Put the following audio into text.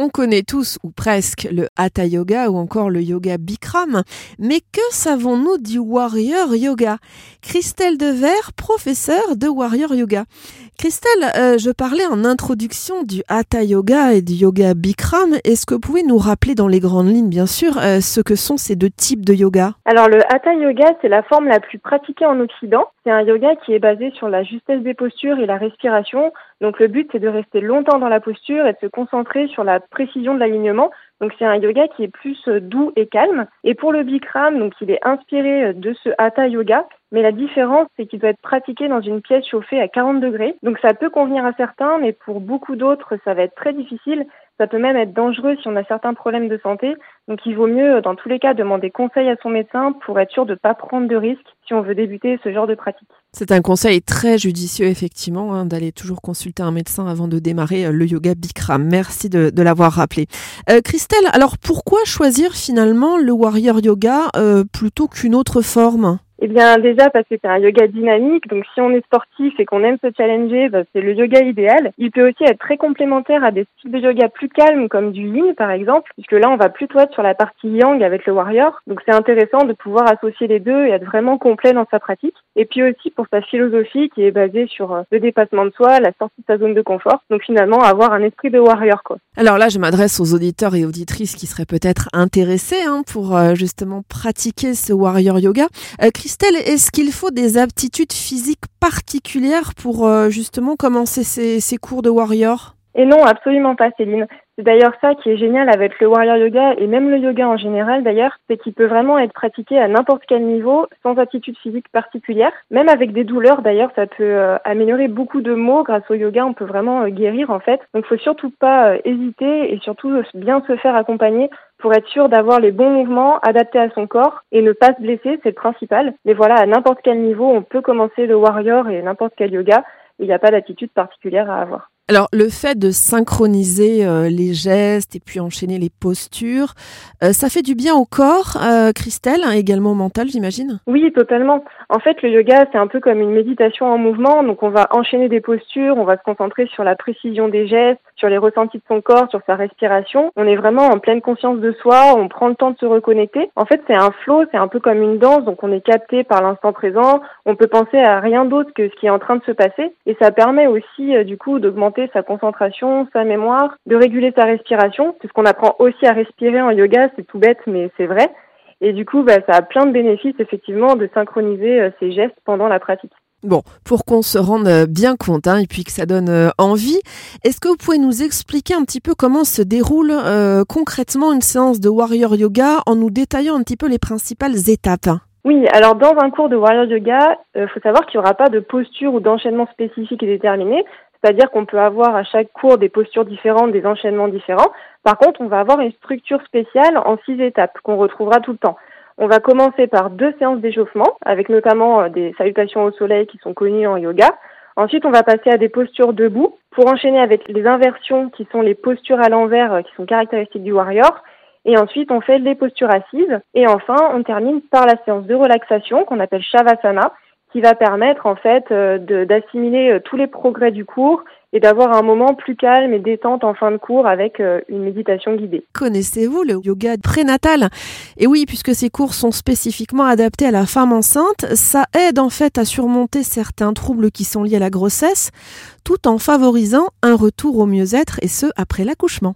On connaît tous, ou presque, le Hatha Yoga ou encore le Yoga Bikram, mais que savons-nous du Warrior Yoga? Christelle Dever, professeure de Warrior Yoga. Christelle, euh, je parlais en introduction du Hatha Yoga et du Yoga Bikram. Est-ce que vous pouvez nous rappeler dans les grandes lignes, bien sûr, euh, ce que sont ces deux types de yoga? Alors le Hatha Yoga, c'est la forme la plus pratiquée en Occident. C'est un yoga qui est basé sur la justesse des postures et la respiration. Donc le but, c'est de rester longtemps dans la posture et de se concentrer sur la précision de l'alignement. Donc c'est un yoga qui est plus euh, doux et calme. Et pour le Bikram, donc il est inspiré euh, de ce Hatha Yoga, mais la différence c'est qu'il doit être pratiqué dans une pièce chauffée à 40 degrés. Donc ça peut convenir à certains, mais pour beaucoup d'autres ça va être très difficile. Ça peut même être dangereux si on a certains problèmes de santé. Donc il vaut mieux, dans tous les cas, demander conseil à son médecin pour être sûr de ne pas prendre de risques si on veut débuter ce genre de pratique. C'est un conseil très judicieux, effectivement, hein, d'aller toujours consulter un médecin avant de démarrer euh, le yoga Bikram. Merci de, l'avoir rappelé. Euh, Christelle, alors pourquoi choisir finalement le warrior yoga euh, plutôt qu'une autre forme? Eh bien, déjà parce que c'est un yoga dynamique, donc si on est sportif et qu'on aime se challenger, bah, c'est le yoga idéal. Il peut aussi être très complémentaire à des styles de yoga plus calmes, comme du yin par exemple, puisque là on va plutôt être sur la partie yang avec le warrior. Donc c'est intéressant de pouvoir associer les deux et être vraiment complet dans sa pratique. Et puis aussi pour sa philosophie qui est basée sur euh, le dépassement de soi, la sortie de sa zone de confort. Donc finalement avoir un esprit de warrior quoi. Alors là, je m'adresse aux auditeurs et auditrices qui seraient peut-être intéressés hein, pour euh, justement pratiquer ce warrior yoga. Euh, Christelle, est-ce qu'il faut des aptitudes physiques particulières pour euh, justement commencer ces, cours de warrior? Et non, absolument pas, Céline. C'est d'ailleurs ça qui est génial avec le warrior yoga et même le yoga en général d'ailleurs, c'est qu'il peut vraiment être pratiqué à n'importe quel niveau sans aptitude physique particulière. Même avec des douleurs d'ailleurs, ça peut euh, améliorer beaucoup de maux grâce au yoga, on peut vraiment euh, guérir en fait. Donc faut surtout pas hésiter et surtout bien se faire accompagner pour être sûr d'avoir les bons mouvements adaptés à son corps et ne pas se blesser, c'est le principal. Mais voilà, à n'importe quel niveau, on peut commencer le warrior et n'importe quel yoga. Il n'y a pas d'attitude particulière à avoir. Alors, le fait de synchroniser euh, les gestes et puis enchaîner les postures, euh, ça fait du bien au corps, euh, Christelle, hein, également au mental, j'imagine? Oui, totalement. En fait, le yoga, c'est un peu comme une méditation en mouvement. Donc, on va enchaîner des postures, on va se concentrer sur la précision des gestes, sur les ressentis de son corps, sur sa respiration. On est vraiment en pleine conscience de soi, on prend le temps de se reconnecter. En fait, c'est un flow, c'est un peu comme une danse, donc on est capté par l'instant présent. On peut penser à rien d'autre que ce qui est en train de se passer. Et ça permet aussi, du coup, d'augmenter sa concentration, sa mémoire, de réguler sa respiration. C'est ce qu'on apprend aussi à respirer en yoga, c'est tout bête, mais c'est vrai. Et du coup, bah, ça a plein de bénéfices, effectivement, de synchroniser euh, ses gestes pendant la pratique. Bon, pour qu'on se rende euh, bien compte hein, et puis que ça donne euh, envie, est-ce que vous pouvez nous expliquer un petit peu comment se déroule concrètement une séance de Warrior Yoga en nous détaillant un petit peu les principales étapes? Oui, alors dans un cours de Warrior Yoga, il faut savoir qu'il n'y aura pas de posture ou d'enchaînement spécifique et déterminé. C'est-à-dire qu'on peut avoir à chaque cours des postures différentes, des enchaînements différents. Par contre, on va avoir une structure spéciale en six étapes qu'on retrouvera tout le temps. On va commencer par deux séances d'échauffement, avec notamment euh, des salutations au soleil qui sont connues en yoga. Ensuite, on va passer à des postures debout pour enchaîner avec les inversions qui sont les postures à l'envers euh, qui sont caractéristiques du warrior. Et ensuite, on fait les postures assises. Et enfin, on termine par la séance de relaxation qu'on appelle Shavasana, qui va permettre en fait euh, d'assimiler tous les progrès du cours et d'avoir un moment plus calme et détente en fin de cours avec euh, une méditation guidée. Connaissez-vous le yoga prénatal? Et oui, puisque ces cours sont spécifiquement adaptés à la femme enceinte, ça aide en fait à surmonter certains troubles qui sont liés à la grossesse, tout en favorisant un retour au mieux-être et ce après l'accouchement.